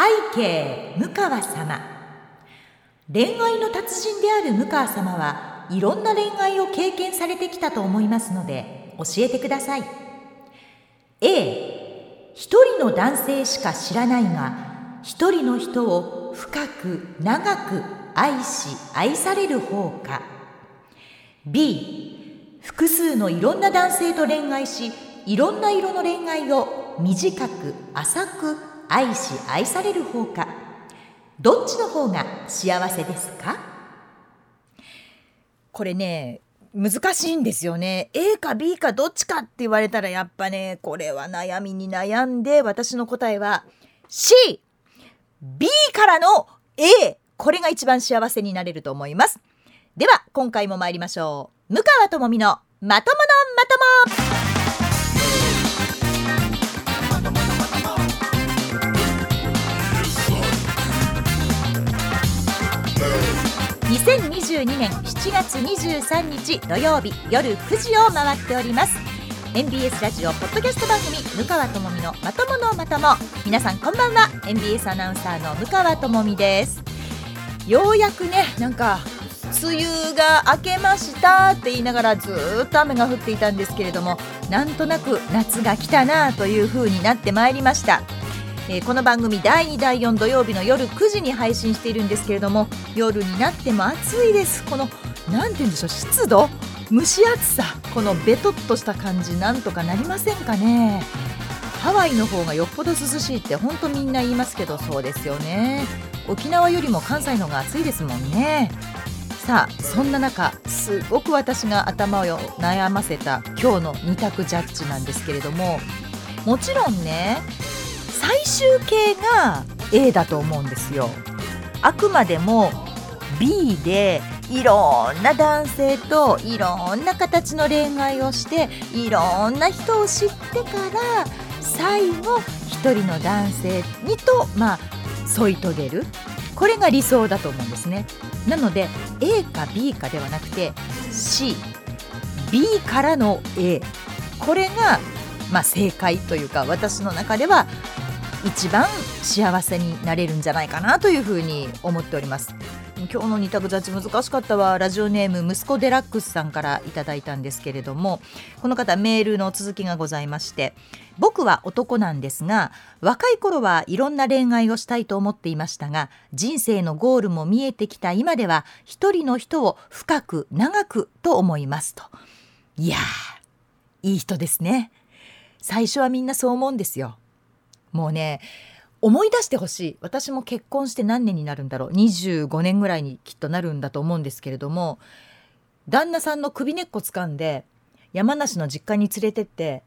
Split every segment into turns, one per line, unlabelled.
背景向川様。恋愛の達人である向川様はいろんな恋愛を経験されてきたと思いますので教えてください。A 一人の男性しか知らないが一人の人を深く長く愛し愛される方か。B 複数のいろんな男性と恋愛しいろんな色の恋愛を短く浅く愛し愛される方か。どっちの方が幸せですか？
これね難しいんですよね。A か B かどっちかって言われたらやっぱねこれは悩みに悩んで私の答えは C B からの A これが一番幸せになれると思います。では今回も参りましょう。向川智美のまとものまとも。2022年7月23日土曜日夜9時を回っております。MBS ラジオポッドキャスト番組向川智美のまとものまとも。皆さんこんばんは。MBS アナウンサーの向川智美です。ようやくねなんか梅雨が明けましたって言いながらずっと雨が降っていたんですけれどもなんとなく夏が来たなという風になってまいりました。えー、この番組第2第4土曜日の夜9時に配信しているんですけれども夜になっても暑いです。この何て言うんでしょう湿度？蒸し暑さ。このベトっとした感じなんとかなりませんかね。ハワイの方がよっぽど涼しいって本当みんな言いますけどそうですよね。沖縄よりも関西の方が暑いですもんね。さあそんな中すごく私が頭を悩ませた今日の2択ジャッジなんですけれどももちろんね最終形が A だと思うんですよ。あくまでも B でいろんな男性といろんな形の恋愛をしていろんな人を知ってから最後一人の男性にとまあ添い遂げる。これが理想だと思うんですね。なので A か B かではなくて CB からの A これがまあ正解というか私の中では一番幸せになれるんじゃないかなというふうに思っております。今日の二択ジャッジ難しかったわ。ラジオネーム息子デラックスさんからいただいたんですけれどもこの方メールの続きがございまして僕は男なんですが若い頃はいろんな恋愛をしたいと思っていましたが人生のゴールも見えてきた今では一人の人を深く長くと思いますと。いやーいい人ですね。最初はみんなそう思うんですよ。もうね思い出してほしい。私も結婚して何年になるんだろう。25年ぐらいにきっとなるんだと思うんですけれども旦那さんの首根っこ掴んで山梨の実家に連れてって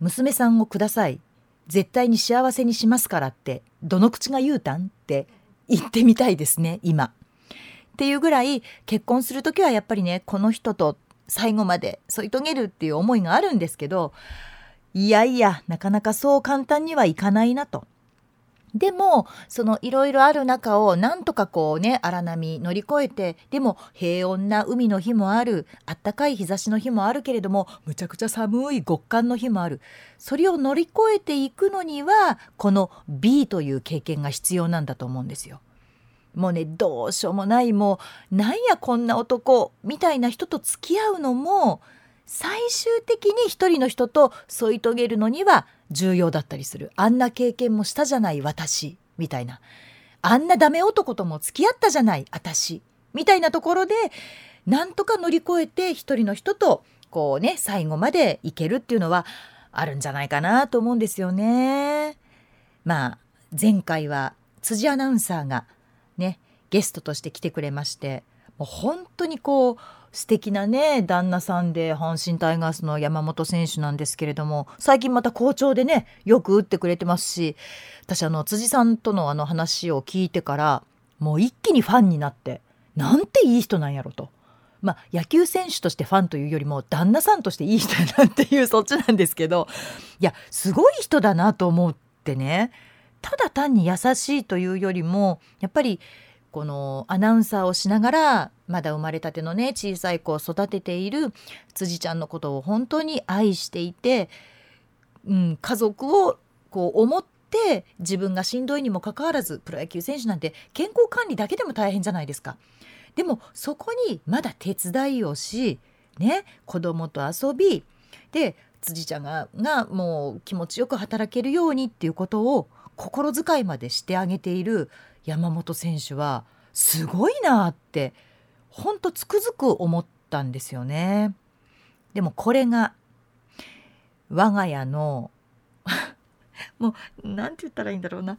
娘さんをください。絶対に幸せにしますからってどの口が言うたんって言ってみたいですね今。っていうぐらい結婚する時はやっぱりねこの人と最後まで添い遂げるっていう思いがあるんですけどいやいや、なかなかそう簡単にはいかないなと。でもそのいろいろある中をなんとかこうね荒波乗り越えてでも平穏な海の日もあるあったかい日差しの日もあるけれどもむちゃくちゃ寒い極寒の日もあるそれを乗り越えていくのにはこの B という経験が必要なんだと思うんですよ。もうねどうしようもないもうなんやこんな男みたいな人と付き合うのも最終的に一人の人と添い遂げるのには重要だったりするあんな経験もしたじゃない私みたいなあんなダメ男とも付き合ったじゃない私みたいなところでなんとか乗り越えて一人の人とこうね最後までいけるっていうのはあるんじゃないかなと思うんですよね。まあ前回は辻アナウンサーがねゲストとして来てくれましてもう本当にこう素敵なね旦那さんで阪神タイガースの山本選手なんですけれども最近また好調でねよく打ってくれてますし私あの辻さんとのあの話を聞いてからもう一気にファンになってなんていい人なんやろと。まあ、野球選手としてファンというよりも旦那さんとしていい人やなっていうそっちなんですけどいやすごい人だなと思ってねただ単に優しいというよりもやっぱりこのアナウンサーをしながらまだ生まれたてのね小さい子を育てている辻ちゃんのことを本当に愛していて、うん、家族をこう思って自分がしんどいにもかかわらずプロ野球選手なんて健康管理だけでも大変じゃないですか。でもそこにまだ手伝いをし、ね、子供と遊びで辻ちゃんががもう気持ちよく働けるようにっていうことを心遣いまでしてあげている山本選手はすごいなってほんとつくづく思ったんですよね。でもこれが我が家の もう何て言ったらいいんだろうな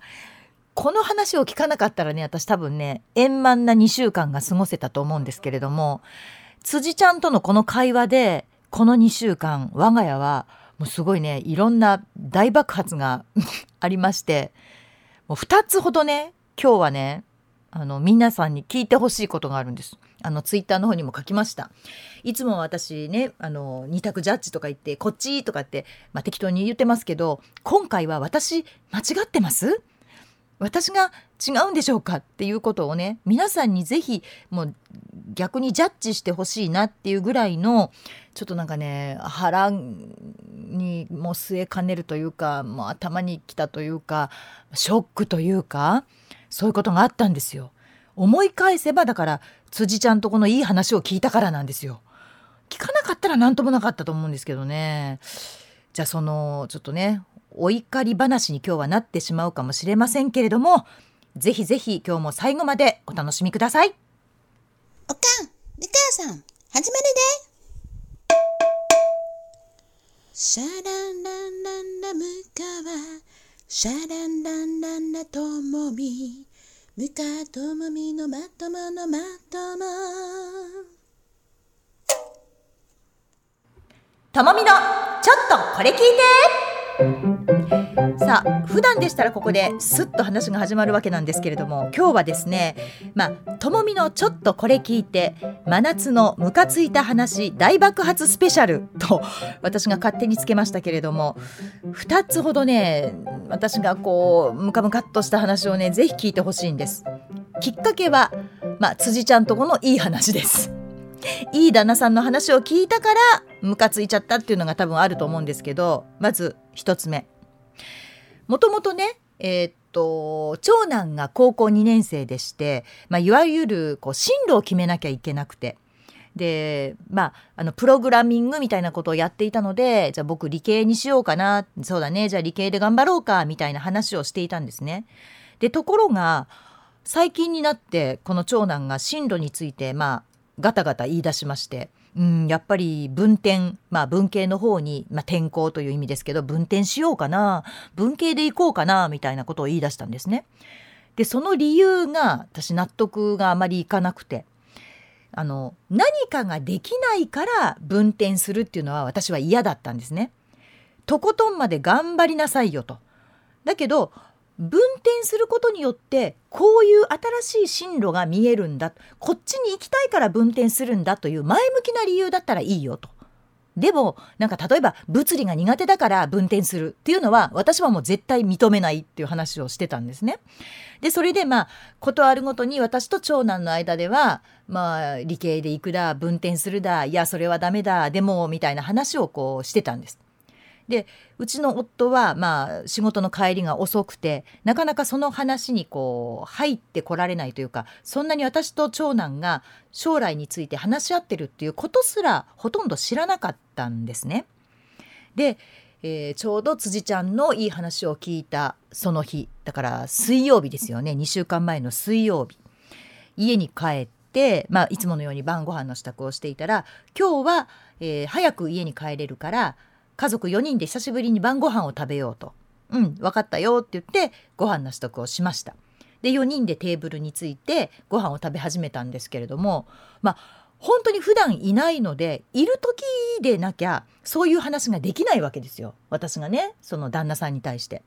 この話を聞かなかったらね私多分ね円満な2週間が過ごせたと思うんですけれども辻ちゃんとのこの会話でこの2週間我が家はもうすごいねいろんな大爆発が ありましてもう2つほどね今日はねあの皆さんに聞いてほしいことがあるんです。あのツイッターの方にも書きました。いつも私ねあの二択ジャッジとか言ってこっちとかって、まあ、適当に言ってますけど今回は私間違ってます？私が違うんでしょうかっていうことをね皆さんにぜひもう逆にジャッジしてほしいなっていうぐらいのちょっとなんかね腹にもう据えかねるというかもう頭にきたというかショックというかそういうことがあったんですよ。思い返せばだから辻ちゃんとこのいい話を聞いたからなんですよ。聞かなかったら何ともなかったと思うんですけどね。じゃあそのちょっとねお怒り話に今日はなってしまうかもしれませんけれどもぜひぜひ今日も最後までお楽しみください
おかん美川さん始まるでシャランランランラムカワシャランランランラともみムカともみのまとものまとも。
ともみのちょっとこれ聞いて。
さあ普段でしたらここでスッと話が始まるわけなんですけれども今日はですねまあともみのちょっとこれ聞いて真夏のムカついた話大爆発スペシャルと私が勝手につけましたけれども2つほどね私がこうムカムカっとした話をねぜひ聞いてほしいんです。きっかけはまあ辻ちゃんとこのいい話です。いい旦那さんの話を聞いたからムカついちゃったっていうのが多分あると思うんですけどまず1つ目。もともとね、えー、っと長男が高校2年生でして、まあ、いわゆるこう進路を決めなきゃいけなくて。でまああのプログラミングみたいなことをやっていたのでじゃあ僕理系にしようかなそうだねじゃあ理系で頑張ろうかみたいな話をしていたんですね。でところが最近になってこの長男が進路についてまあガタガタ言い出しましてうん、やっぱり文転、まあ文系の方に、まあ転校という意味ですけど、文転しようかな、文系で行こうかな、みたいなことを言い出したんですね。で、その理由が私納得があまりいかなくて、あの、何かができないから文転するっていうのは私は嫌だったんですね。とことんまで頑張りなさいよと。だけど、分転することによってこういう新しい進路が見えるんだこっちに行きたいから分転するんだという前向きな理由だったらいいよと。でもなんか例えば物理が苦手だから分転するっていうのは私はもう絶対認めないっていう話をしてたんですね。でそれでまあことあるごとに私と長男の間ではまあ理系で行くだ分転するだいやそれはダメだでもみたいな話をこうしてたんです。でうちの夫はまあ仕事の帰りが遅くてなかなかその話にこう入ってこられないというかそんなに私と長男が将来について話し合ってるっていうことすらほとんど知らなかったんですね。で、えー、ちょうど辻ちゃんのいい話を聞いたその日だから水曜日ですよね2週間前の水曜日家に帰って、まあ、いつものように晩ご飯の支度をしていたら今日は、えー、早く家に帰れるから家族4人で久しぶりに晩ご飯を食べようと。うん、分かったよって言ってご飯の支度をしました。で4人でテーブルについてご飯を食べ始めたんですけれどもまあ本当に普段いないのでいる時でなきゃそういう話ができないわけですよ私がねその旦那さんに対して。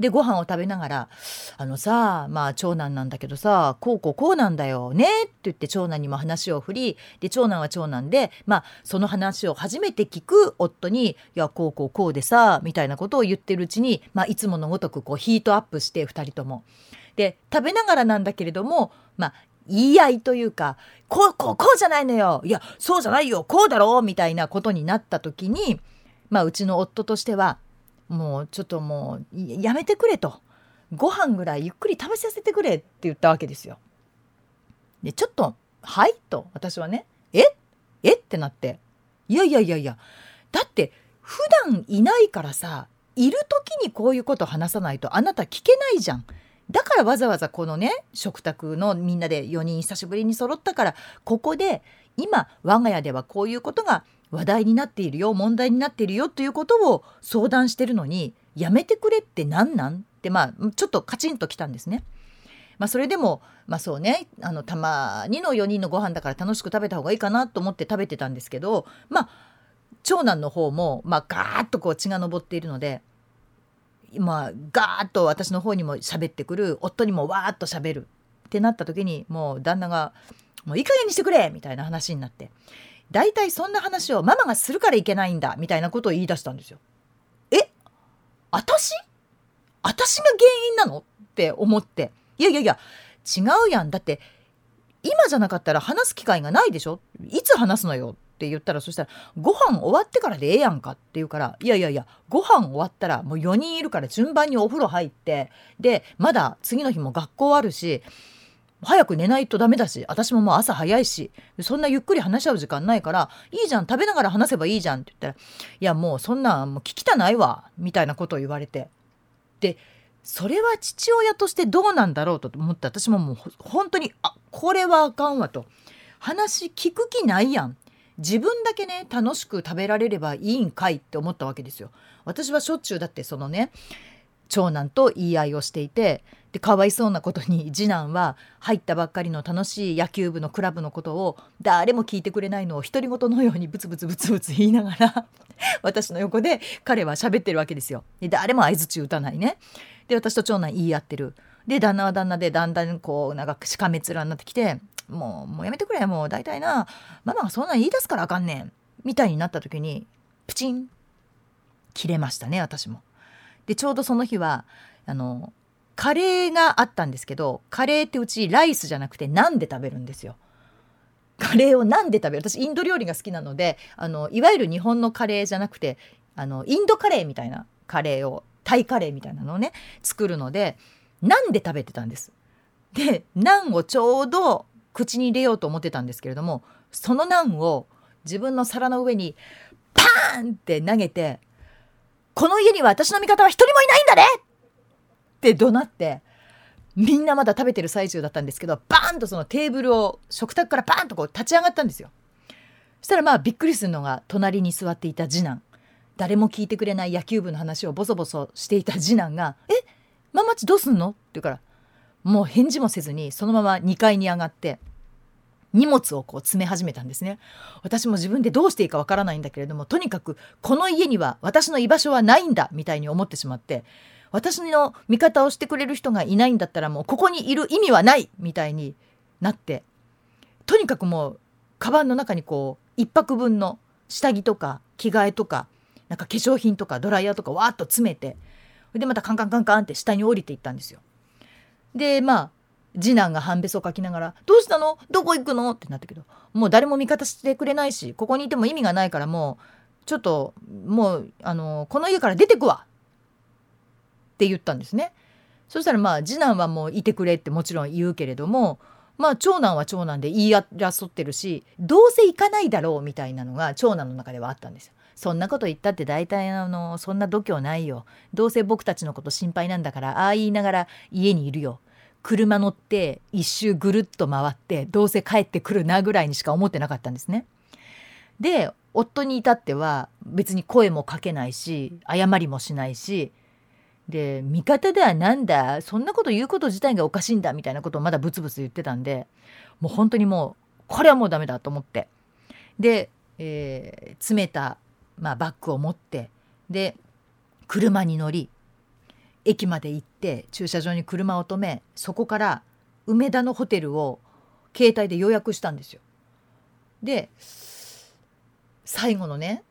でご飯を食べながら「あのさまあ長男なんだけどさこうこうこうなんだよね」って言って長男にも話を振りで長男は長男でまあその話を初めて聞く夫に「いやこうこうこうでさ」みたいなことを言ってるうちに、まあ、いつものごとくこうヒートアップして2人とも。で食べながらなんだけれどもまあ言い合いというかこうこうこうじゃないのよいやそうじゃないよこうだろうみたいなことになった時にまあうちの夫としてはもうちょっともうやめてくれと。ご飯ぐらいゆっくり食べさせてくれって言ったわけですよ。でちょっと「はい」と私はね「え？え？ってなって。いやいやいやいや。だって普段いないからさいる時にこういうこと話さないとあなた聞けないじゃん。だからわざわざこのね食卓のみんなで4人久しぶりに揃ったからここで今我が家ではこういうことが話題になっているよ問題になっているよということを相談してるのにやめてくれって何なん？ってまあちょっとカチンときたんですね。まあ、それでもまあそうねあのたまにの4人のご飯だから楽しく食べた方がいいかなと思って食べてたんですけどまあ長男の方もまあガーッとこう血が上っているのでまあガーッと私の方にも喋ってくる夫にもわーっと喋るってなった時にもう旦那が「もういい加減にしてくれ!」みたいな話になって大体そんな話をママがするからいけないんだみたいなことを言い出したんですよ。え？私？私が原因なの？って思って。いやいやいや違うやん。だって今じゃなかったら話す機会がないでしょ？いつ話すのよ？って言ったらそしたら「ご飯終わってからでええやんか」って言うから「いやいやいやご飯終わったらもう4人いるから順番にお風呂入ってでまだ次の日も学校あるし早く寝ないとダメだし私ももう朝早いしそんなゆっくり話し合う時間ないからいいじゃん食べながら話せばいいじゃんって言ったら「いやもうそんなんもう聞きたないわ」みたいなことを言われて。でそれは父親としてどうなんだろうと思って私ももう本当にあこれはあかんわと。話聞く気ないやん。自分だけね楽しく食べられればいいんかいって思ったわけですよ。私はしょっちゅうだってそのね長男と言い合いをしていてでかわいそうなことに次男は入ったばっかりの楽しい野球部のクラブのことを誰も聞いてくれないのを独り言のようにブツブツブツブツ言いながら 私の横で彼は喋ってるわけですよ。で誰も相づち打たないね。で私と長男言い合ってる。で旦那は旦那でだんだんこうなんかしかめ面になってきてもうもうやめてくれもう大体なママがそんなん言い出すからあかんねんみたいになった時にプチン切れましたね私も。でちょうどその日はあのカレーがあったんですけどカレーってうちライスじゃなくてナンで食べるんですよ。カレーをナンで食べる？私インド料理が好きなのであのいわゆる日本のカレーじゃなくてあのインドカレーみたいなカレーをタイカレーみたいなのをね作るのでナンで食べてたんです？でナンをちょうど口に入れようと思ってたんですけれどもそのナンを自分の皿の上にパーンって投げて「この家には私の味方は一人もいないんだね!」って怒鳴ってみんなまだ食べてる最中だったんですけどバーンとそのテーブルを食卓からバーンとこう立ち上がったんですよ。そしたらまあびっくりするのが隣に座っていた次男誰も聞いてくれない野球部の話をボソボソしていた次男が「え？ママちどうすんの?」って言うからもう返事もせずにそのまま2階に上がって荷物をこう詰め始めたんですね私も自分でどうしていいかわからないんだけれどもとにかくこの家には私の居場所はないんだみたいに思ってしまって私の味方をしてくれる人がいないんだったらもうここにいる意味はないみたいになってとにかくもうカバンの中にこう1泊分の下着とか着替えとかなんか化粧品とかドライヤーとかわーっと詰めてでまたカンカンカンカンって下に降りていったんですよ。でまあ次男が半べそかきながら「どうしたの？どこ行くの?」ってなったけどもう誰も味方してくれないしここにいても意味がないからもうちょっともうあのこの家から出てくわって言ったんですね。そしたらまあ次男はもういてくれってもちろん言うけれどもまあ長男は長男で言い争ってるしどうせ行かないだろうみたいなのが長男の中ではあったんですよ。そんなこと言ったって大体あのそんな度胸ないよ。どうせ僕たちのこと心配なんだからああ言いながら家にいるよ。車乗って一周ぐるっと回ってどうせ帰ってくるなぐらいにしか思ってなかったんですね。で夫に至っては別に声もかけないし謝りもしないしで味方ではなんだそんなこと言うこと自体がおかしいんだみたいなことをまだブツブツ言ってたんでもう本当にもうこれはもうダメだと思ってで、えー、詰めた、まあ、バッグを持ってで車に乗り駅まで行って駐車場に車を止めそこから梅田のホテルを携帯で予約したんですよ。で最後のね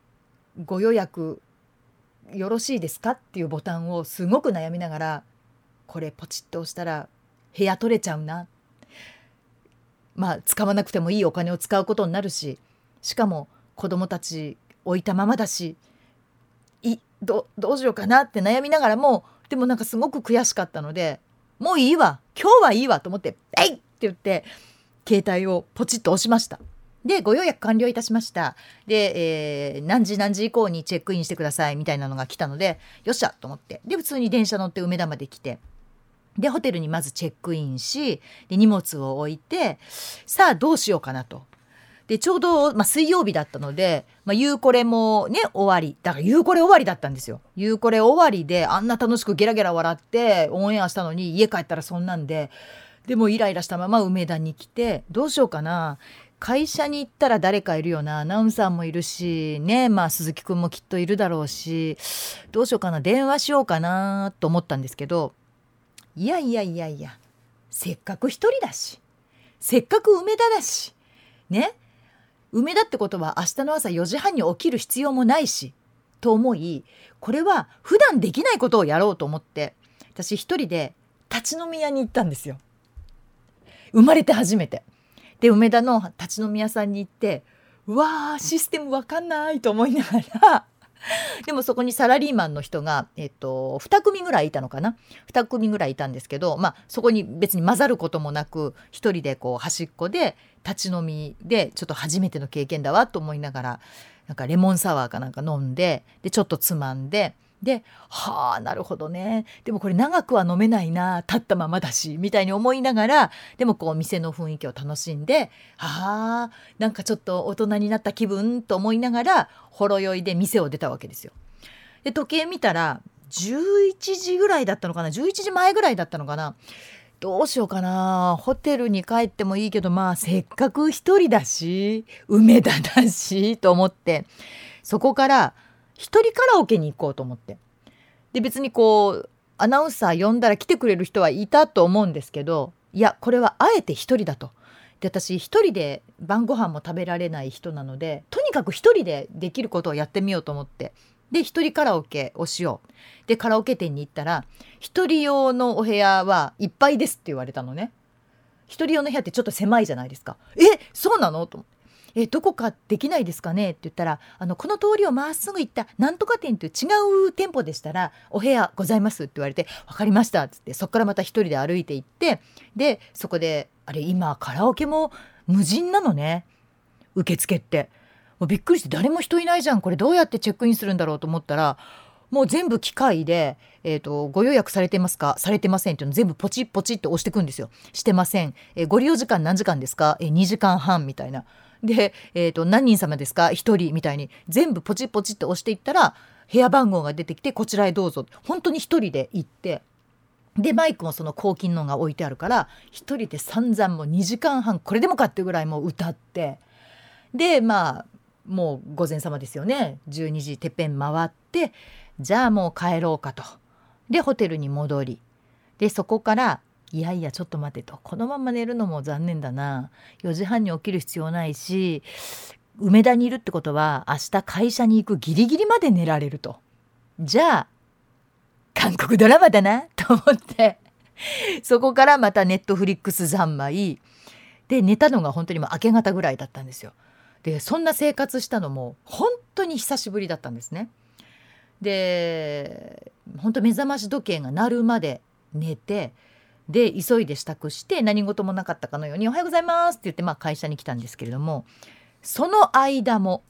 ご予約よろしいですかっていうボタンをすごく悩みながらこれポチッと押したら部屋取れちゃうなまあ使わなくてもいいお金を使うことになるししかも子供たち置いたままだしいどどうしようかなって悩みながらもでもなんかすごく悔しかったのでもういいわ今日はいいわと思って「えい!」って言って携帯をポチッと押しました。でご予約完了いたしましたで、えー、何時何時以降にチェックインしてくださいみたいなのが来たのでよっしゃと思ってで普通に電車乗って梅田まで来てでホテルにまずチェックインしで荷物を置いてさあどうしようかなと。でちょうど、まあ、水曜日だったので、まあ、ゆうこれもね終わり。だからゆうこれ終わりだったんですよ。ゆうこれ終わりであんな楽しくゲラゲラ笑ってオンエアしたのに家帰ったらそんなんででもイライラしたまま梅田に来てどうしようかな。会社に行ったら誰かいるよな。アナウンサーもいるしね。まあ鈴木くんもきっといるだろうしどうしようかな。電話しようかなと思ったんですけどいやいやいやいやせっかく一人だしせっかく梅田だしね。梅田ってことは明日の朝4時半に起きる必要もないしと思いこれは普段できないことをやろうと思って私一人で立ち飲み屋に行ったんですよ生まれて初めて。で梅田の立ち飲み屋さんに行ってうわーシステムわかんないと思いながら でもそこにサラリーマンの人が、えっと、2組ぐらいいたのかな？2組ぐらいいたんですけど、まあ、そこに別に混ざることもなく1人でこう端っこで立ち飲みでちょっと初めての経験だわと思いながらなんかレモンサワーかなんか飲んででちょっとつまんでではあなるほどね。でもこれ長くは飲めないな立ったままだしみたいに思いながらでもこう店の雰囲気を楽しんではあなんかちょっと大人になった気分と思いながらほろ酔いで店を出たわけですよ。で時計見たら11時ぐらいだったのかな？11時前ぐらいだったのかな？どうしようかな。ホテルに帰ってもいいけどまあせっかく一人だし梅田だしと思って。そこから一人カラオケに行こうと思って。で別にこうアナウンサー呼んだら来てくれる人はいたと思うんですけどいやこれはあえて一人だと。で私一人で晩ご飯も食べられない人なのでとにかく一人でできることをやってみようと思って。で一人カラオケをしよう。でカラオケ店に行ったら一人用のお部屋はいっぱいですって言われたのね。一人用の部屋ってちょっと狭いじゃないですか。えそうなの？と思って。えどこかできないですかね？って言ったらあのこの通りをまっすぐ行ったなんとか店という違う店舗でしたらお部屋ございますって言われて分かりましたっつってそこからまた一人で歩いて行ってでそこであれ今カラオケも無人なのね。受付って。びっくりして誰も人いないじゃんこれどうやってチェックインするんだろうと思ったらもう全部機械で、えーと、ご予約されてますかされてませんっていうの全部ポチッポチッと押してくんですよ。してません。えー、ご利用時間何時間ですか、えー、2時間半みたいな。で、えーと、何人様ですか？1人みたいに全部ポチッポチって押していったら部屋番号が出てきてこちらへどうぞ本当に1人で行ってでマイクもその抗菌のが置いてあるから1人で散々もう2時間半これでもかっていうぐらいもう歌ってでまあもう午前様ですよね。12時てっぺん回ってじゃあもう帰ろうかと。でホテルに戻り。でそこからいやいやちょっと待てと。このまま寝るのも残念だな。4時半に起きる必要ないし梅田にいるってことは明日会社に行くギリギリまで寝られると。じゃあ韓国ドラマだな。と思って。そこからまたネットフリックス三昧。で寝たのが本当にもう明け方ぐらいだったんですよ。でそんな生活したのも本当に久しぶりだったんですね。で本当目覚まし時計が鳴るまで寝てで急いで支度して何事もなかったかのように「おはようございます」って言って、まあ、会社に来たんですけれどもその間も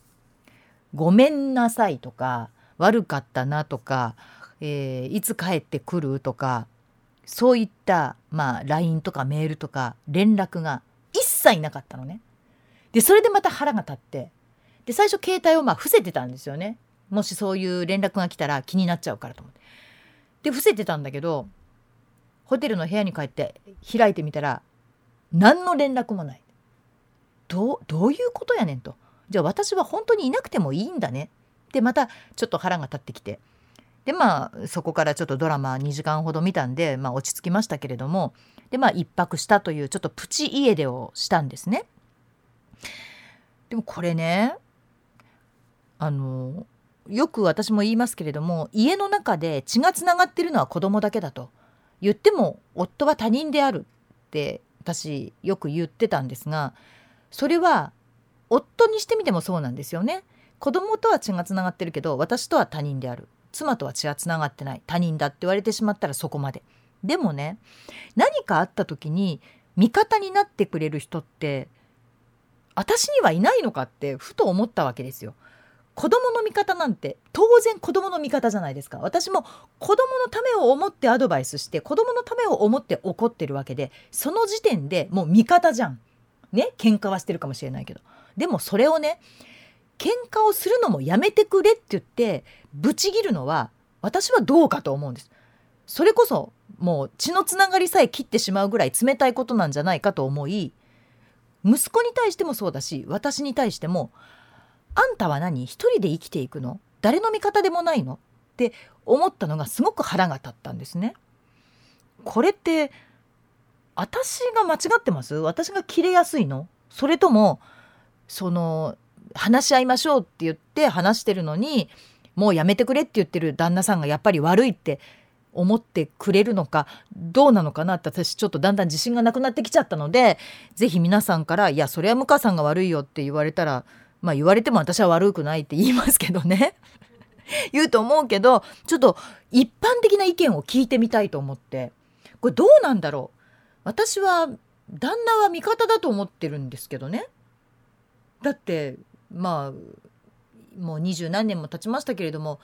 「ごめんなさい」とか「悪かったな」とか、えー、いつ帰ってくる?」とかそういった、まあ、LINE とかメールとか連絡が一切なかったのね。でそれでまた腹が立ってで最初携帯をまあ伏せてたんですよね。もしそういう連絡が来たら気になっちゃうからと思って。で伏せてたんだけどホテルの部屋に帰って開いてみたら何の連絡もないどうどういうことやねんとじゃあ私は本当にいなくてもいいんだねでまたちょっと腹が立ってきてでまあそこからちょっとドラマ2時間ほど見たんで、まあ、落ち着きましたけれどもでまあ一泊したというちょっとプチ家出をしたんですね。でもこれねあのよく私も言いますけれども家の中で血がつながってるのは子供だけだと。言っても夫は他人であるって私よく言ってたんですがそれは夫にしてみてもそうなんですよね。子供とは血がつながってるけど私とは他人である妻とは血はつながってない他人だって言われてしまったらそこまででもね何かあった時に味方になってくれる人って私にはいないのかってふと思ったわけですよ。子供の味方なんて当然子供の味方じゃないですか。私も子供のためを思ってアドバイスして子供のためを思って怒ってるわけでその時点でもう味方じゃん。ね喧嘩はしてるかもしれないけど。でもそれをね喧嘩をするのもやめてくれって言ってブチギるのは私はどうかと思うんです。それこそもう血のつながりさえ切ってしまうぐらい冷たいことなんじゃないかと思い息子に対してもそうだし私に対してもあんたは何？一人で生きていくの？誰の味方でもないの？って思ったのがすごく腹が立ったんですね。これって私が間違ってます？私が切れやすいの？それともその話し合いましょうって言って話してるのにもうやめてくれって言ってる旦那さんがやっぱり悪いって思ってくれるのかどうなのかなって私ちょっとだんだん自信がなくなってきちゃったので是非皆さんから「いやそれは向川さんが悪いよ」って言われたらまあ言われても私は悪くないって言いますけどね。言うと思うけどちょっと一般的な意見を聞いてみたいと思って。これどうなんだろう？私は旦那は味方だと思ってるんですけどね。だってまあもう二十何年も経ちましたけれども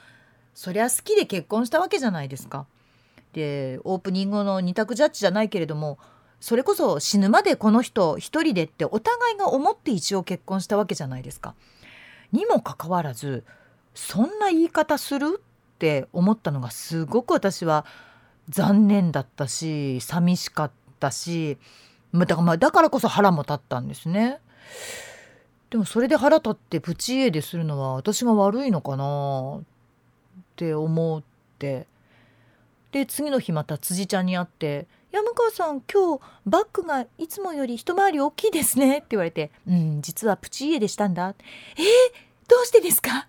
そりゃ好きで結婚したわけじゃないですか。でオープニングの二択ジャッジじゃないけれどもそれこそ死ぬまでこの人一人でってお互いが思って一応結婚したわけじゃないですか。にもかかわらずそんな言い方するって思ったのがすごく私は残念だったし寂しかったしだからだからこそ腹も立ったんですね。でもそれで腹立ってプチ家でするのは私が悪いのかなって思ってで次の日また辻ちゃんに会って山川さん今日バッグがいつもより一回り大きいですね」って言われて「うん実はプチ家でしたんだ」「えー、どうしてですか?」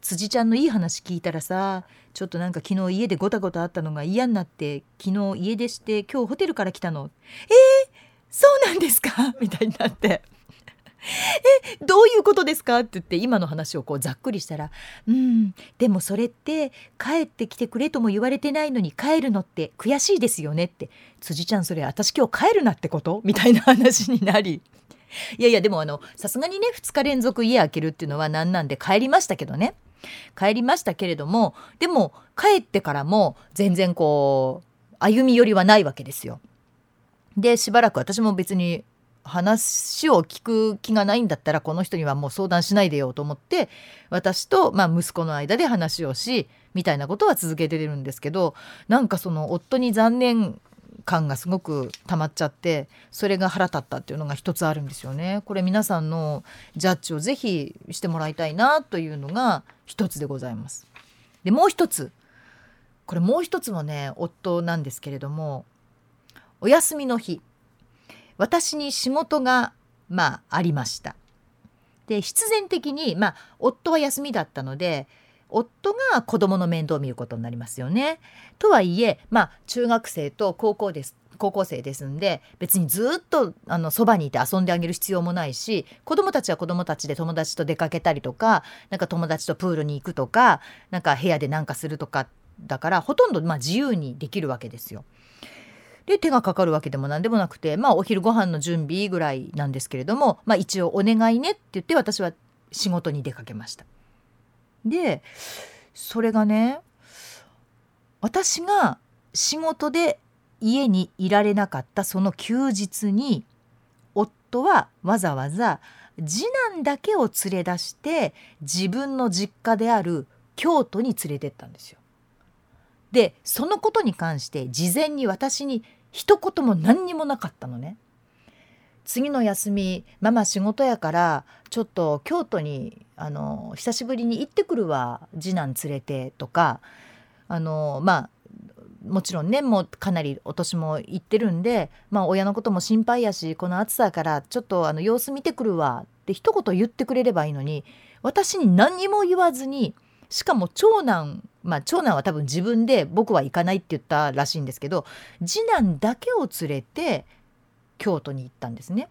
辻ちゃんのいい話聞いたらさちょっとなんか昨日家でごたごたあったのが嫌になって昨日家出して今日ホテルから来たのえー、そうなんですか？みたいになってえどういうことですか?」って言って今の話をこうざっくりしたら「うんでもそれって帰ってきてくれとも言われてないのに帰るのって悔しいですよね」って「辻ちゃんそれ私今日帰るなってこと?」みたいな話になり。いやいやでもあのさすがにね2日連続家開けるっていうのは何なんで帰りましたけどね帰りましたけれどもでも帰ってからも全然こう歩み寄りはないわけですよ。でしばらく私も別に話を聞く気がないんだったらこの人にはもう相談しないでよと思って私と、まあ、息子の間で話をしみたいなことは続けてるんですけどなんかその夫に残念感がすごく溜まっちゃってそれが腹立ったっていうのが一つあるんですよね。これ皆さんのジャッジをぜひしてもらいたいなというのが一つでございます。でもう一つこれもう一つもね夫なんですけれどもお休みの日私に仕事がまあありました。で必然的にまあ夫は休みだったので夫が子供の面倒を見ることになりますよね。とはいえまあ中学生と高校です高校生ですんで別にずっとあのそばにいて遊んであげる必要もないし子供たちは子供たちで友達と出かけたりとかなんか友達とプールに行くとかなんか部屋で何かするとかだからほとんどまあ自由にできるわけですよ。で手がかかるわけでも何でもなくてまあお昼ご飯の準備ぐらいなんですけれども、まあ、一応お願いねって言って私は仕事に出かけました。でそれがね私が仕事で家にいられなかったその休日に夫はわざわざ次男だけを連れ出して自分の実家である京都に連れてったんですよ。でそのことに関して事前に私に一言も何にもなかったのね。次の休みママ仕事やからちょっと京都にあの久しぶりに行ってくるわ次男連れてとかあのまあもちろんねもうかなりお年もいってるんで、まあ、親のことも心配やしこの暑さからちょっとあの様子見てくるわって一言言ってくれればいいのに私に何にも言わずにしかも長男まあ長男は多分自分で僕は行かないって言ったらしいんですけど次男だけを連れて京都に行ったんですね。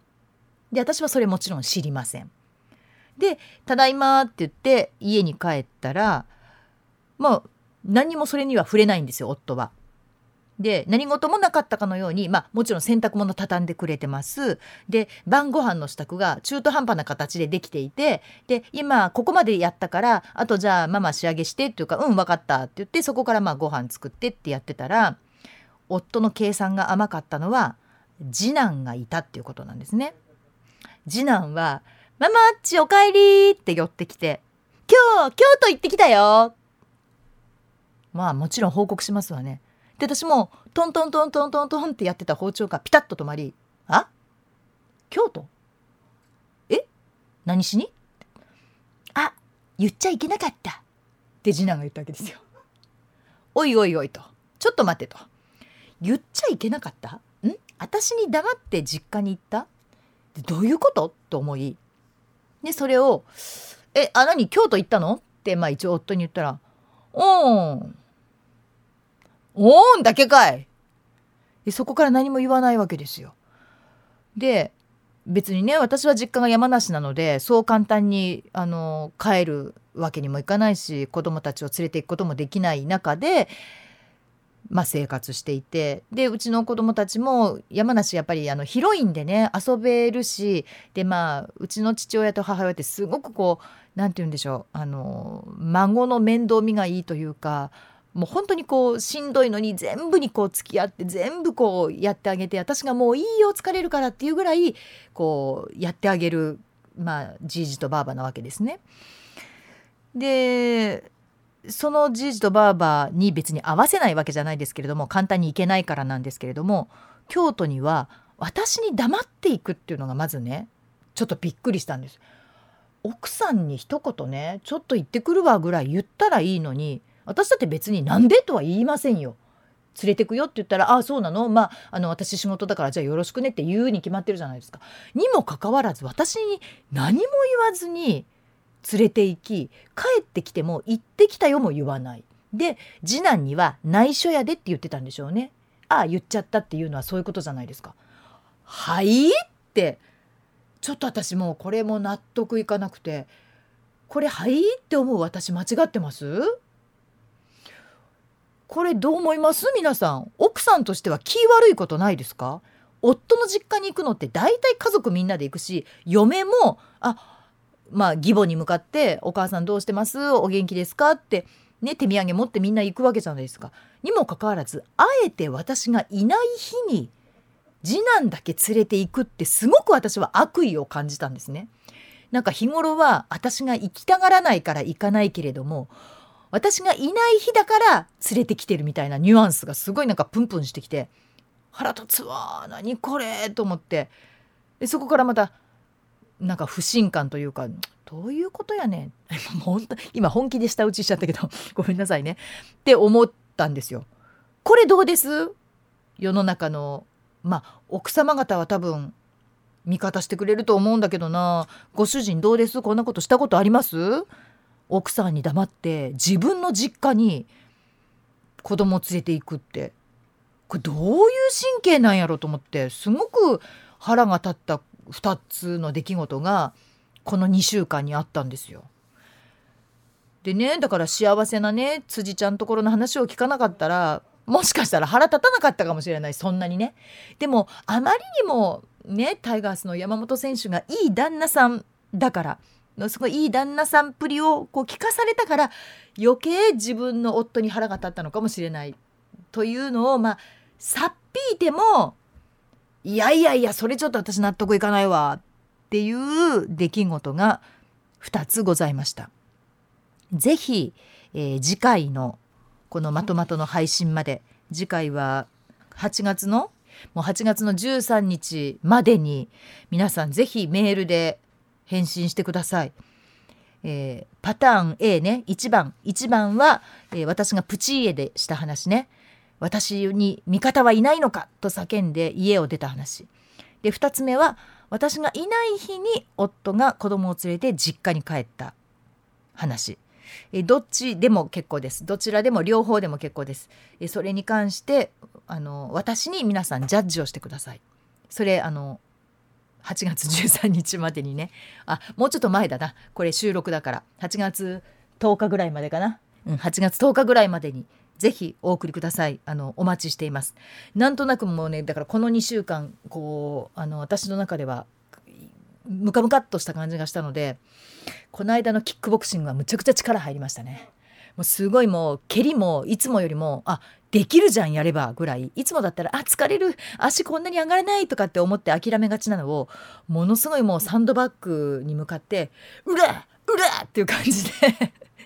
で私はそれもちろん知りません。で「ただいま」って言って家に帰ったらまあ何もそれには触れないんですよ夫は。で何事もなかったかのように、まあ、もちろん洗濯物畳んでくれてますで晩ご飯の支度が中途半端な形でできていてで今ここまでやったからあとじゃあママ仕上げしてっていうかうん分かったって言ってそこからまあご飯作ってってやってたら夫の計算が甘かったのは次男がいたっていうことなんですね。次男は「ママあっちおかえり」って寄ってきて「今日京都行ってきたよ」まあもちろん報告しますわね。で私もトントントントントントンってやってた包丁がピタッと止まり「あ？京都？え？何しに?」あ言っちゃいけなかった」って次男が言ったわけですよ。おいおいおいと。ちょっと待ってと。言っちゃいけなかった？ん？私に黙って実家に行った？どういうこと？と思いでそれを「えあ何？京都行ったの?」ってまあ一応夫に言ったら「おん。おーんだけかいそこから何も言わないわけですよ。で別にね私は実家が山梨なのでそう簡単にあの帰るわけにもいかないし子供たちを連れて行くこともできない中で、まあ、生活していてでうちの子供たちも山梨やっぱりあの広いんでね遊べるしでまあうちの父親と母親ってすごくこう何て言うんでしょうあの孫の面倒見がいいというかもう本当にこうしんどいのに全部にこう付き合って全部こうやってあげて私がもういいよ疲れるからっていうぐらいこうやってあげるまあじいじとばあばなわけですね。でそのじいじとばあばに別に合わせないわけじゃないですけれども簡単に行けないからなんですけれども京都には私に黙っていくっていうのがまずねちょっとびっくりしたんです。奥さんに一言ねちょっと行ってくるわぐらい言ったらいいのに私だって別になんでとは言いませんよ。連れてくよって言ったら「ああそうなの？まああの私仕事だからじゃあよろしくね」って言うに決まってるじゃないですか。にもかかわらず私に何も言わずに連れて行き帰ってきても「行ってきたよ」も言わない。で次男には「内緒やで」って言ってたんでしょうね。ああ言っちゃったっていうのはそういうことじゃないですか。はいってちょっと私もうこれも納得いかなくてこれはいって思う私間違ってます？これどう思います？皆さん奥さんとしては気悪いことないですか？夫の実家に行くのって大体家族みんなで行くし嫁もあまあ義母に向かって「お母さんどうしてます？お元気ですか?」ってね手土産持ってみんな行くわけじゃないですか。にもかかわらずあえて私がいない日に次男だけ連れて行くってすごく私は悪意を感じたんですね。なんか日頃は私が行きたがらないから行かないけれども私がいない日だから連れてきてるみたいなニュアンスがすごいなんかプンプンしてきて腹立つわ何これと思って。でそこからまたなんか不信感というかどういうことやねん。本当今本気で舌打ちしちゃったけど ごめんなさいね。って思ったんですよ。これどうです？世の中のまあ奥様方は多分味方してくれると思うんだけどな。ご主人どうです？こんなことしたことあります？奥さんに黙って自分の実家に子供を連れていくってこれどういう神経なんやろと思ってすごく腹が立った2つの出来事がこの2週間にあったんですよ。でねだから幸せなね辻ちゃんところの話を聞かなかったらもしかしたら腹立たなかったかもしれないそんなにね。でもあまりにもねタイガースの山本選手がいい旦那さんだからのすごいいい旦那さんっぷりをこう聞かされたから余計自分の夫に腹が立ったのかもしれないというのをまあさっぴいてもいやいやいやそれちょっと私納得いかないわっていう出来事が2つございました。ぜひ、えー、次回のこのまとまとの配信まで次回は8月のもう8月の13日までに皆さんぜひメールで返信してください。えー、パターン A ね。1番。1番は、えー、私がプチ家でした話ね。私に味方はいないのかと叫んで家を出た話。で2つ目は私がいない日に夫が子供を連れて実家に帰った話。えどっちでも結構です。どちらでも両方でも結構です。えそれに関してあの私に皆さんジャッジをしてください。それあの8月13日までにね。あもうちょっと前だな。これ収録だから。8月10日ぐらいまでかな。うん8月10日ぐらいまでにぜひお送りください。あのお待ちしています。なんとなくもうねだからこの2週間こうあの私の中ではムカムカっとした感じがしたのでこの間のキックボクシングはむちゃくちゃ力入りましたね。もうすごいもう蹴りもいつもよりもあできるじゃんやればぐらい。いつもだったらあ疲れる。足こんなに上がらないとかって思って諦めがちなのをものすごいもうサンドバッグに向かってうらうらっていう感じで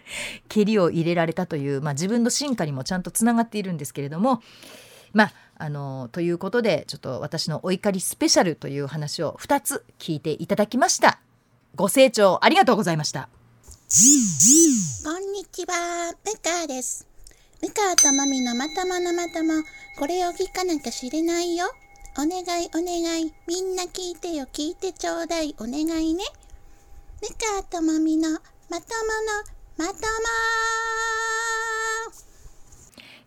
蹴りを入れられたという、まあ、自分の進化にもちゃんとつながっているんですけれどもまああのということでちょっと私のお怒りスペシャルという話を2つ聞いていただきました。ご清聴ありがとうございました。
こんにちは、ムカです。ムカとマミのまとものまとも、これを聞かなきゃ知れないよ。お願いお願い、みんな聞いてよ、聞いてちょうだい、お願いね。ムカとマミのまとものまとも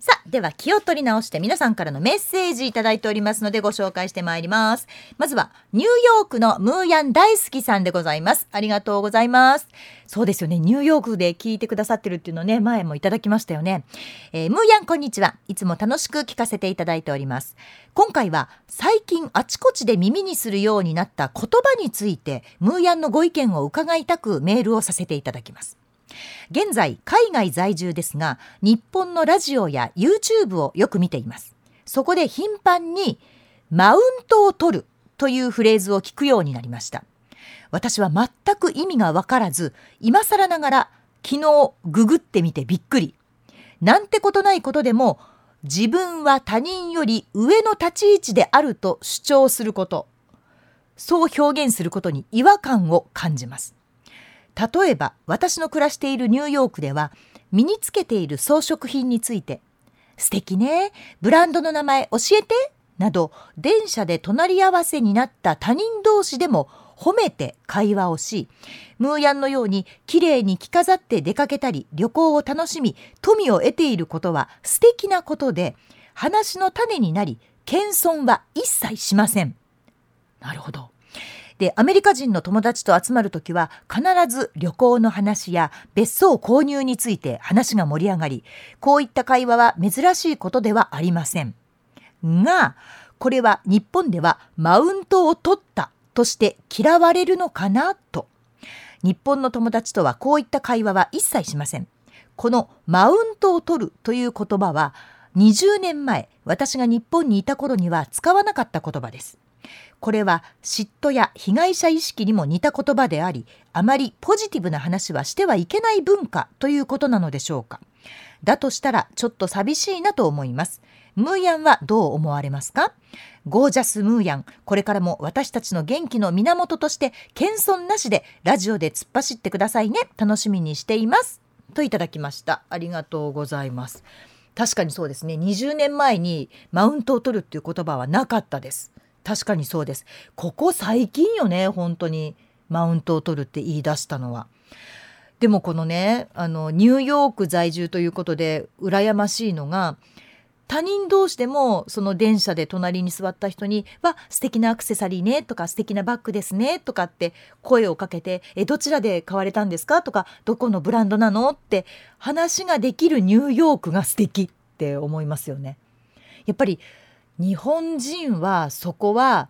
さあでは気を取り直して皆さんからのメッセージいただいておりますのでご紹介してまいります。まずはニューヨークのムーヤン大好きさんでございます。ありがとうございます。そうですよね。ニューヨークで聞いてくださってるっていうのね前もいただきましたよね、えームーヤンこんにちは。いつも楽しく聞かせていただいております。今回は最近あちこちで耳にするようになった言葉についてムーヤンのご意見を伺いたくメールをさせていただきます。現在海外在住ですが日本のラジオや YouTube をよく見ています。そこで頻繁にマウントを取るというフレーズを聞くようになりました。私は全く意味がわからず今更ながら昨日ググってみてびっくり。なんてことないことでも自分は他人より上の立ち位置であると主張すること。そう表現することに違和感を感じます。例えば私の暮らしているニューヨークでは身につけている装飾品について「素敵ねブランドの名前教えて」など電車で隣り合わせになった他人同士でも褒めて会話をしムーヤンのようにきれいに着飾って出かけたり旅行を楽しみ富を得ていることは素敵なことで話の種になり謙遜は一切しません。なるほどでアメリカ人の友達と集まるときは必ず旅行の話や別荘購入について話が盛り上がりこういった会話は珍しいことではありません。がこれは日本ではマウントを取ったとして嫌われるのかなと。日本の友達とはこういった会話は一切しません。このマウントを取るという言葉は20年前私が日本にいた頃には使わなかった言葉です。これは嫉妬や被害者意識にも似た言葉でありあまりポジティブな話はしてはいけない文化ということなのでしょうか。だとしたらちょっと寂しいなと思います。ムーヤンはどう思われますか？ゴージャスムーヤン。これからも私たちの元気の源として謙遜なしでラジオで突っ走ってくださいね。楽しみにしています。といただきました。ありがとうございます。確かにそうですね。20年前にマウントを取るっていう言葉はなかったです。確かにそうですここ最近よね本当にマウントを取るって言い出したのはでもこのねあのニューヨーク在住ということで羨ましいのが他人同士でもその電車で隣に座った人に「わ素敵なアクセサリーね」とか「素敵なバッグですね」とかって声をかけて「えどちらで買われたんですか?」とか「どこのブランドなの?」って話ができるニューヨークが素敵って思いますよね。やっぱり日本人はそこは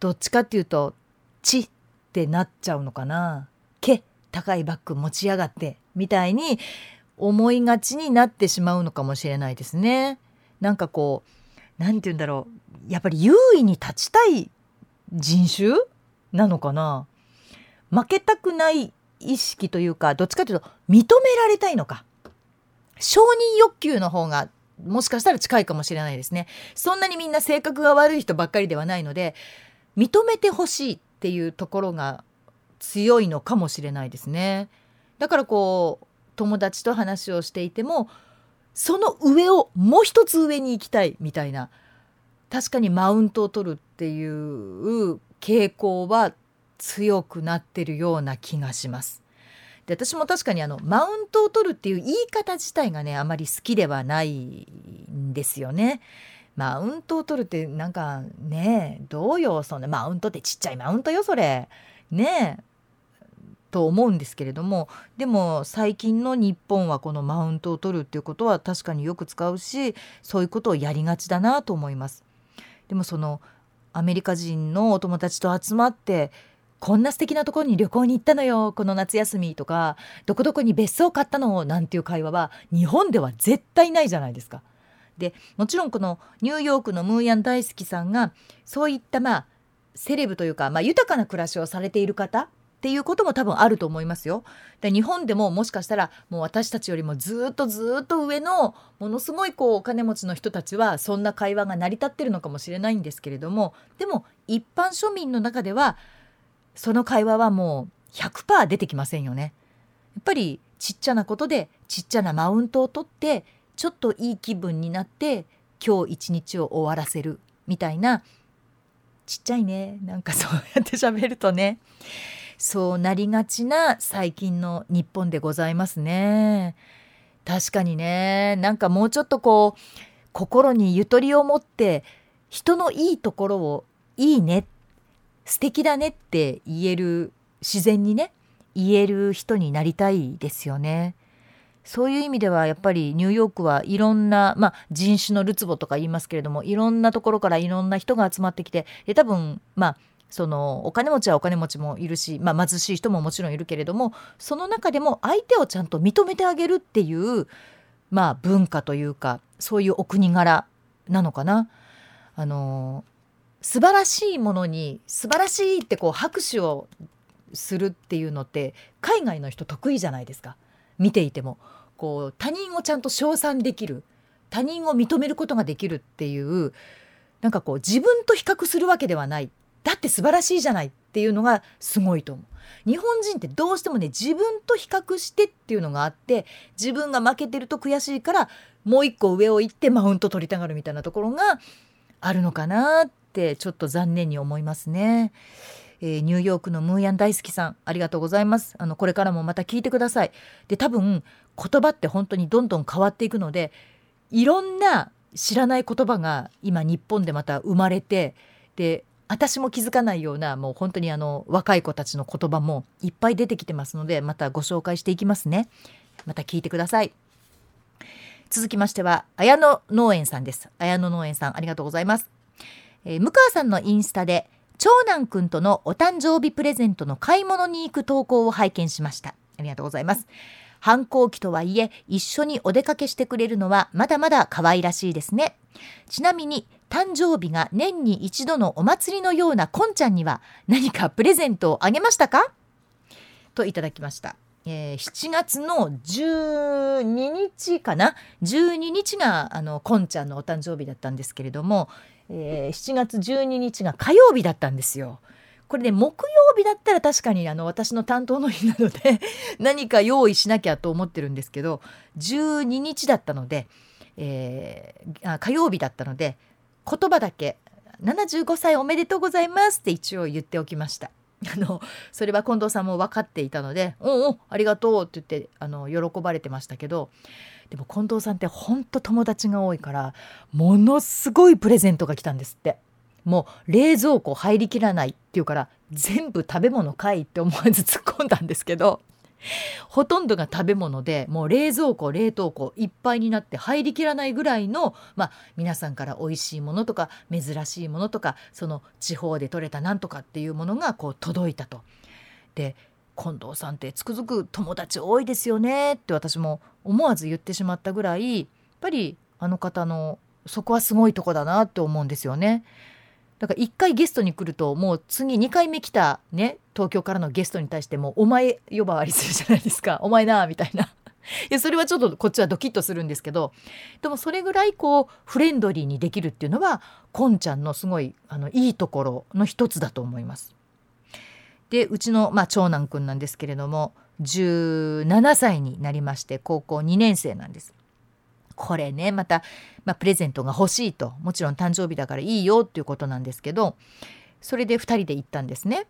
どっちかっていうと「ち」ってなっちゃうのかな「け」高いバッグ持ち上がってみたいに思いがちになってしまうのかもしれないですね。なんかこう何て言うんだろう。やっぱり優位に立ちたい人種なのかな。負けたくない意識というかどっちかというと認められたいのか。承認欲求の方がもしかしたら近いかもしれないですねそんなにみんな性格が悪い人ばっかりではないので認めてほしいっていうところが強いのかもしれないですねだからこう友達と話をしていてもその上をもう一つ上に行きたいみたいな確かにマウントを取るっていう傾向は強くなってるような気がします。で私も確かにあのマウントを取るっていう言い方自体がねあまり好きではないんですよね。マウントを取るってなんかねどうよそんなマウントってちっちゃいマウントよそれ。ねと思うんですけれどもでも最近の日本はこのマウントを取るっていうことは確かによく使うしそういうことをやりがちだなと思います。でもそのアメリカ人のお友達と集まってこんな素敵なところに旅行に行ったのよこの夏休みとかどこどこに別荘買ったのなんていう会話は日本では絶対ないじゃないですか。でもちろんこのニューヨークのムーヤン大好きさんがそういったまあセレブというか、まあ、豊かな暮らしをされている方っていうことも多分あると思いますよ。で日本でももしかしたらもう私たちよりもずっとずっと上のものすごいこうお金持ちの人たちはそんな会話が成り立ってるのかもしれないんですけれどもでも一般庶民の中ではその会話はもう100%出てきませんよね。やっぱりちっちゃなことでちっちゃなマウントを取ってちょっといい気分になって今日一日を終わらせるみたいなちっちゃいねなんかそうやって喋るとねそうなりがちな最近の日本でございますね。確かにねなんかもうちょっとこう心にゆとりを持って人のいいところをいいね素敵だねって言える自然にね言える人になりたいですよね。そういう意味ではやっぱりニューヨークはいろんな、まあ、人種のるつぼとか言いますけれどもいろんなところからいろんな人が集まってきてで多分まあそのお金持ちはお金持ちもいるし、まあ、貧しい人ももちろんいるけれどもその中でも相手をちゃんと認めてあげるっていう、まあ、文化というかそういうお国柄なのかな。あの素晴らしいものに素晴らしいってこう拍手をするっていうのって海外の人得意じゃないですか。見ていても。こう他人をちゃんと称賛できる。他人を認めることができるっていうなんかこう自分と比較するわけではない。だって素晴らしいじゃないっていうのがすごいと思う。日本人ってどうしてもね自分と比較してっていうのがあって自分が負けてると悔しいからもう一個上を行ってマウント取りたがるみたいなところがあるのかなってちょっと残念に思いますね。えー、ニューヨークのムーヤン大好きさんありがとうございます。あのこれからもまた聞いてください。で多分言葉って本当にどんどん変わっていくのでいろんな知らない言葉が今日本でまた生まれてで私も気づかないようなもう本当にあの若い子たちの言葉もいっぱい出てきてますのでまたご紹介していきますね。また聞いてください。続きましては綾野農園さんです。綾野農園さんありがとうございます、えー、向川さんのインスタで長男くんとのお誕生日プレゼントの買い物に行く投稿を拝見しました。ありがとうございます。反抗期とはいえ一緒にお出かけしてくれるのはまだまだ可愛らしいですね。ちなみに誕生日が年に一度のお祭りのようなこんちゃんには何かプレゼントをあげましたか？といただきました。えー、7月の12日かな？12日があのこんちゃんのお誕生日だったんですけれども、えー、7月12日が火曜日だったんですよ。これ、ね、木曜日だったら確かにあの私の担当の日なので 何か用意しなきゃと思ってるんですけど12日だったので、えー、火曜日だったので言葉だけ75歳おめでとうございますって一応言っておきました。あのそれは近藤さんも分かっていたので「おおありがとう」って言ってあの喜ばれてましたけどでも近藤さんってほんと友達が多いからものすごいプレゼントが来たんですってもう冷蔵庫入りきらないっていうから全部食べ物かいって思わず突っ込んだんですけどほとんどが食べ物でもう冷蔵庫冷凍庫いっぱいになって入りきらないぐらいの、まあ、皆さんから美味しいものとか珍しいものとかその地方で採れたなんとかっていうものがこう届いたと。で近藤さんってつくづく友達多いですよねって私も思わず言ってしまったぐらいやっぱりあの方のそこはすごいとこだなって思うんですよね。だから1回ゲストに来るともう次2回目来たね東京からのゲストに対してもお前呼ばわりするじゃないですかお前なみたいな。いやそれはちょっとこっちはドキッとするんですけどでもそれぐらいこうフレンドリーにできるっていうのはこんちゃんのすごいあのいいところの一つだと思います。でうちの、まあ、長男くんなんですけれども17歳になりまして高校2年生なんです。これねまた、まあ、プレゼントが欲しいともちろん誕生日だからいいよっていうことなんですけどそれで2人で行ったんですね。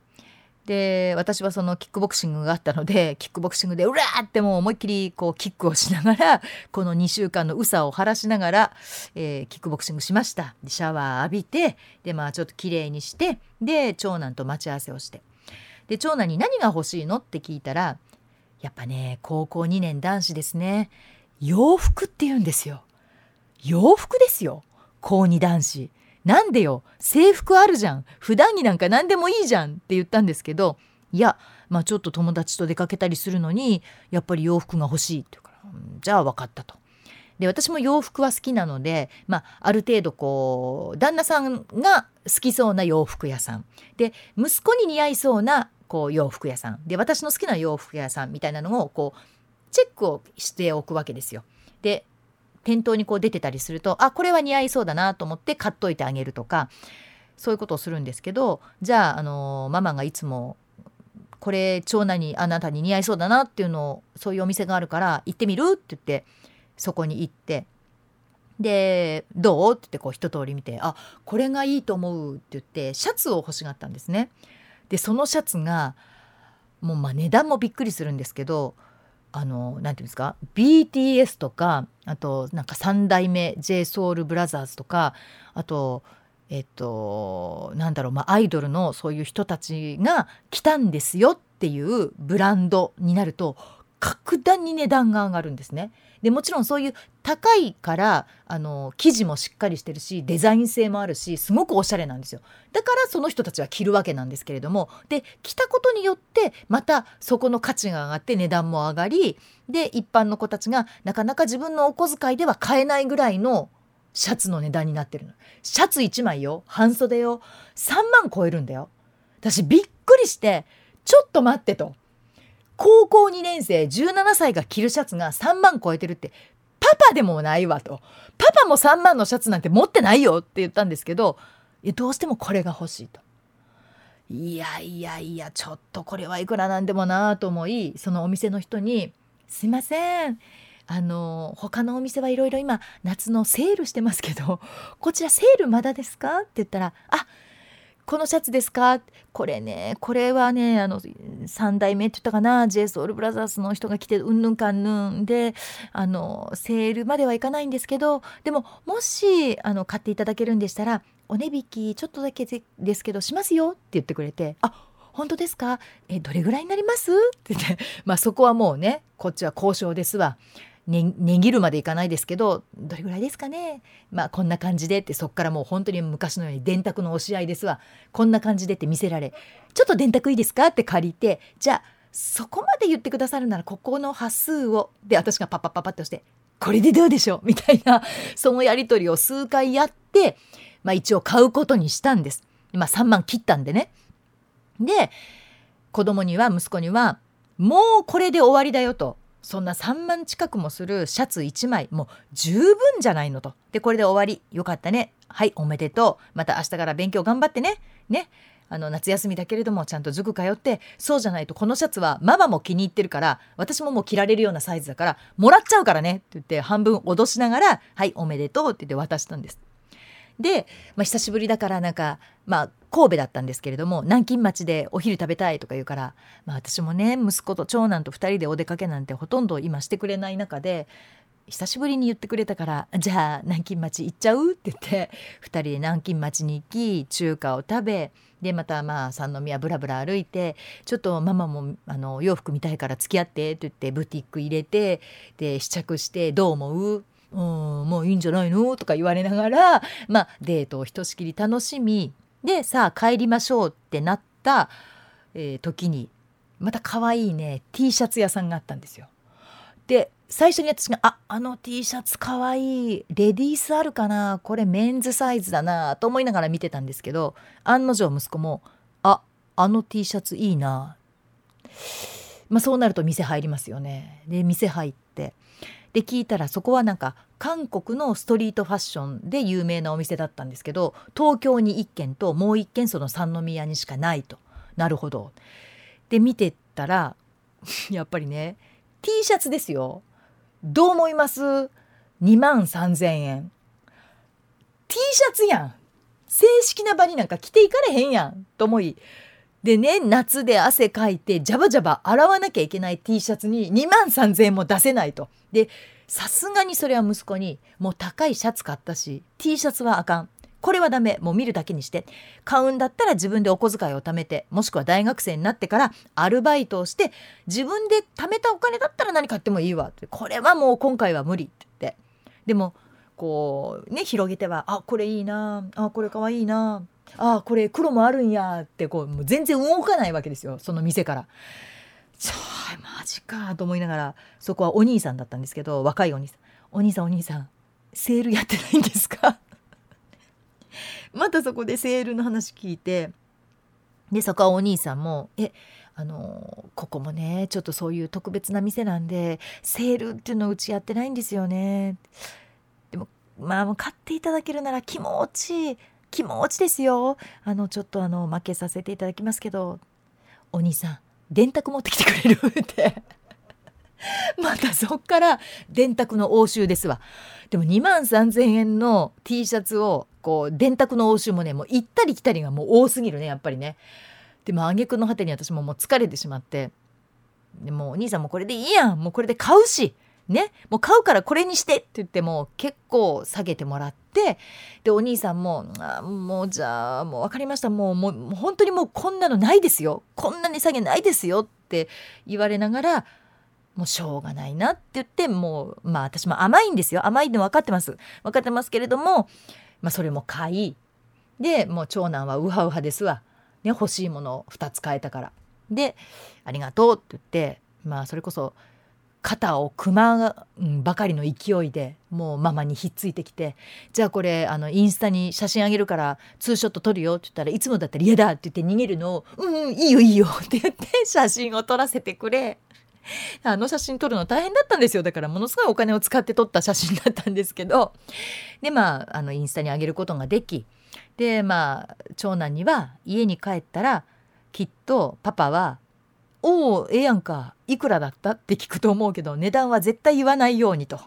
で私はそのキックボクシングがあったのでキックボクシングでうらーってもう思いっきりこうキックをしながらこの2週間のうさを晴らしながら、えー、キックボクシングしましたシャワー浴びてでまあちょっときれいにしてで長男と待ち合わせをしてで長男に何が欲しいの？って聞いたらやっぱね高校2年男子ですね。洋服って言うんですよ。洋服ですよ。高2男子。なんでよ？制服あるじゃん。普段着なんか何でもいいじゃんって言ったんですけどいやまあちょっと友達と出かけたりするのにやっぱり洋服が欲しいって言うからじゃあ分かったと。で私も洋服は好きなので、まあ、ある程度こう旦那さんが好きそうな洋服屋さん。で息子に似合いそうなこう洋服屋さんで私の好きな洋服屋さんみたいなのをこうチェックをしておくわけですよ。で店頭にこう出てたりするとあこれは似合いそうだなと思って買っといてあげるとかそういうことをするんですけどじゃあ、あのママがいつもこれ長男にあなたに似合いそうだなっていうのをそういうお店があるから行ってみるって言ってそこに行ってで「どう?」って言ってこう一通り見て「あこれがいいと思う」って言ってシャツを欲しがったんですね。でそのシャツがもうまあ値段もびっくりするんですけどあの何て言うんですか BTS とかあとなんか3代目 JSOULBROTHERS とかあとえっとなんだろうまあアイドルのそういう人たちが来たんですよっていうブランドになると格段に値段が上がるんですね。でもちろんそういう高いからあの生地もしっかりしてるしデザイン性もあるしすごくおしゃれなんですよ。だからその人たちは着るわけなんですけれどもで着たことによってまたそこの価値が上がって値段も上がりで一般の子たちがなかなか自分のお小遣いでは買えないぐらいのシャツの値段になってるの。シャツ1枚よ半袖よ3万超えるんだよ。私びっくりしてちょっと待ってと。高校2年生17歳が着るシャツが3万超えてるってパパでもないわとパパも3万のシャツなんて持ってないよって言ったんですけどどうしてもこれが欲しいと。いやいやいやちょっとこれはいくらなんでもなと思いそのお店の人に「すいませんあの他のお店はいろいろ今夏のセールしてますけどこちらセールまだですか?」って言ったら「あこのシャツですか？これねこれはねあの3代目って言ったかな？j s o u l b r o t h e r の人が来てうんぬんかんぬんであのセールまではいかないんですけどでももしあの買っていただけるんでしたらお値引きちょっとだけですけどしますよって言ってくれてあ本当ですか？えどれぐらいになります？って言ってまあそこはもうねこっちは交渉ですわ。ね値切るまでいかないですけどどれぐらいですかねまあこんな感じでってそっからもう本当に昔のように電卓の押し合いですわこんな感じでって見せられちょっと電卓いいですかって借りてじゃあそこまで言ってくださるならここの端数をで私がパッパッパッパッとしてこれでどうでしょう？みたいなそのやり取りを数回やってまあ一応買うことにしたんです。まあ3万切ったんでね。で子供には息子にはもうこれで終わりだよとそんな3万近くもするシャツ1枚もう十分じゃないのと。でこれで終わり。よかったね。はいおめでとう。また明日から勉強頑張ってね。ね。あの夏休みだけれどもちゃんと塾通って。そうじゃないとこのシャツはママも気に入ってるから私ももう着られるようなサイズだからもらっちゃうからね。って言って半分脅しながら「はいおめでとう」って言って渡したんです。で、まあ、久しぶりだからなんかまあ神戸だったんですけれども南京町でお昼食べたいとか言うから、まあ、私もね息子と長男と2人でお出かけなんてほとんど今してくれない中で久しぶりに言ってくれたからじゃあ南京町行っちゃうって言って2人で南京町に行き中華を食べでまたまあ三宮ぶらぶら歩いてちょっとママもあの洋服見たいから付き合ってって言ってブティック入れてで試着してどう思う？うん、もういいんじゃないの？とか言われながら、まあ、デートをひとしきり楽しみでさあ帰りましょうってなった、えー、時にまた可愛いね T シャツ屋さんがあったんですよ。で最初に私が「ああの T シャツかわいいレディースあるかなこれメンズサイズだな」と思いながら見てたんですけど案の定息子も「ああの T シャツいいな」まあそうなると店入りますよね。で店入で聞いたらそこはなんか韓国のストリートファッションで有名なお店だったんですけど東京に1軒ともう1軒その三宮にしかないと。なるほど。で見てたら やっぱりね T シャツですよ。どう思います ?2 万3,000円。T シャツやん。正式な場になんか着ていかれへんやん。と思いでね夏で汗かいてジャバジャバ洗わなきゃいけない T シャツに2万3,000円も出せないと。でさすがにそれは息子にもう高いシャツ買ったし T シャツはあかん。これはダメ。もう見るだけにして。買うんだったら自分でお小遣いを貯めてもしくは大学生になってからアルバイトをして自分で貯めたお金だったら何買ってもいいわこれはもう今回は無理って言って。でもこうね広げてはあこれいいなあこれかわいいなあこれ黒もあるんやってこうもう全然動かないわけですよその店から。ちょマジかと思いながらそこはお兄さんだったんですけど若いお兄さん「お兄さんお兄さんセールやってないんですか? 」またそこでセールの話聞いてでそこはお兄さんも「えあのここもねちょっとそういう特別な店なんでセールっていうのうちやってないんですよね」でもまあ買っていただけるなら気持ちいい。気持ちですよ。あのちょっとあの負けさせていただきますけどお兄さん電卓持ってきてくれるって。またそっから電卓の応酬ですわ。でも2万3,000円の T シャツをこう電卓の応酬もねもう行ったり来たりがもう多すぎるねやっぱりね。でも挙句の果てに私ももう疲れてしまって。でもお兄さんもこれでいいやん。もうこれで買うし。ねもう買うからこれにしてって言っても結構下げてもらってでお兄さんも「あもうじゃあもう分かりました。もうもう本当にもうこんなのないですよ。こんな値下げないですよ」って言われながらもうしょうがないなって言ってもうまあ私も甘いんですよ。甘いの分かってます。分かってますけれども、まあ、それも買いでもう長男はウハウハですわ、ね、欲しいものを2つ買えたから。で「ありがとう」って言ってまあそれこそ肩を組まんばかりの勢いでもうママにひっついてきて「じゃあこれあのインスタに写真あげるからツーショット撮るよ」って言ったらいつもだったら「嫌だ」って言って逃げるのを「うんうんいいよいいよ」って言って写真を撮らせてくれ。あの写真撮るの大変だったんですよ。だからものすごいお金を使って撮った写真だったんですけど。でまああのインスタに上げることができでまあ長男には家に帰ったらきっとパパは「おおええやんか。いくらだった?」って聞くと思うけど値段は絶対言わないようにと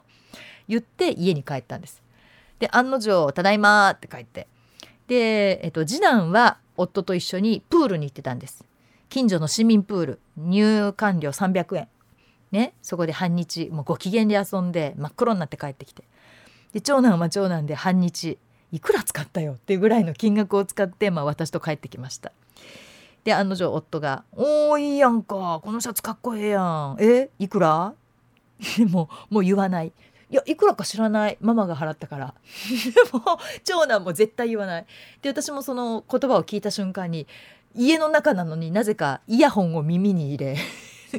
言って家に帰ったんです。で案の定「ただいま」って帰って。で、えっと、次男は夫と一緒にプールに行ってたんです。近所の市民プール。入館料300円ね。そこで半日もうご機嫌で遊んで真っ黒になって帰ってきて。で長男は長男で半日いくら使ったよっていうぐらいの金額を使って、まあ、私と帰ってきました。で案の定夫が「おーいいやんかこのシャツかっこええやん。えいくら? 」もももう言わない。いやいくらか知らない。ママが払ったから。もう長男も絶対言わない。で私もその言葉を聞いた瞬間に家の中なのになぜかイヤホンを耳に入れ。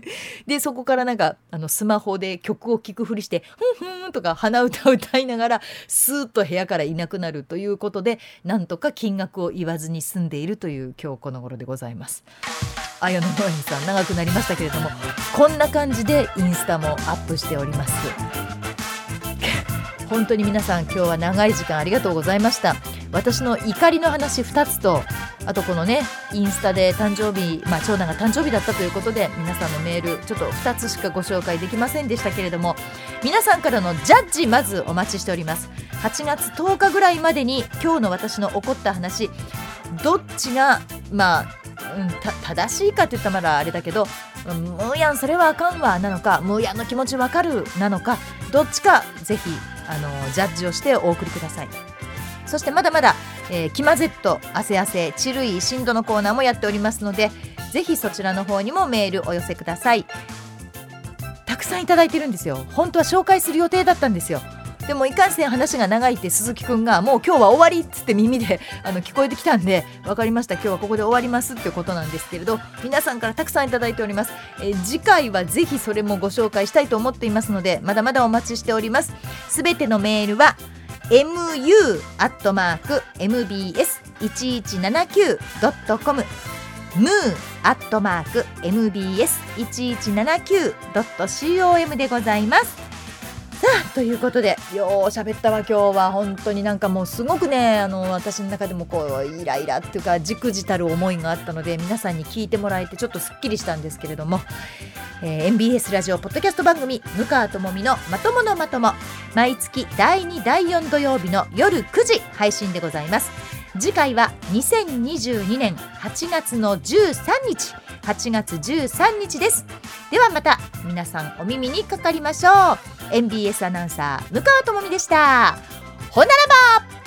でそこからなんかあのスマホで曲を聴くふりして「ふんふん」とか鼻歌を歌いながらスーッと部屋からいなくなるということでなんとか金額を言わずに済んでいるという今日この頃でございます。綾野ノエさん長くなりましたけれどもこんな感じでインスタもアップしております。本当に皆さん今日は長い時間ありがとうございました。私の怒りの話2つとあとこのねインスタで誕生日、まあ、長男が誕生日だったということで皆さんのメールちょっと2つしかご紹介できませんでしたけれども皆さんからのジャッジまずお待ちしております。8月10日ぐらいまでに今日の私の起こった話どっちがまあ、うん、正しいかって言ったらまだあれだけど「ムーヤンそれはあかんわ」なのか「ムーヤンの気持ちわかる」なのかどっちかぜひあのジャッジをしてお送りください。そしてまだまだえー、キマ Z 汗汗チルイ震度のコーナーもやっておりますのでぜひそちらの方にもメールお寄せください。たくさんいただいてるんですよ。本当は紹介する予定だったんですよ。でもいかんせん話が長いって鈴木くんがもう今日は終わりっつって耳であの聞こえてきたんで分かりました。今日はここで終わりますってことなんですけれど皆さんからたくさんいただいております、え、次回はぜひそれもご紹介したいと思っていますのでまだまだお待ちしております。すべてのメールは「mu.mbs1179.com mu.mbs1179.com でございます。さあということでよう喋ったわ今日は。本当になんかもうすごくねあの私の中でもこうイライラっていうかじくじたる思いがあったので皆さんに聞いてもらえてちょっとすっきりしたんですけれども、えー、MBS ラジオポッドキャスト番組「向川智美のまとものまとも」毎月第2第4土曜日の夜9時配信でございます。次回は2022年8月の13日。8月13日です。ではまた皆さんお耳にかかりましょう。MBS アナウンサー向川智美でした。ほならば。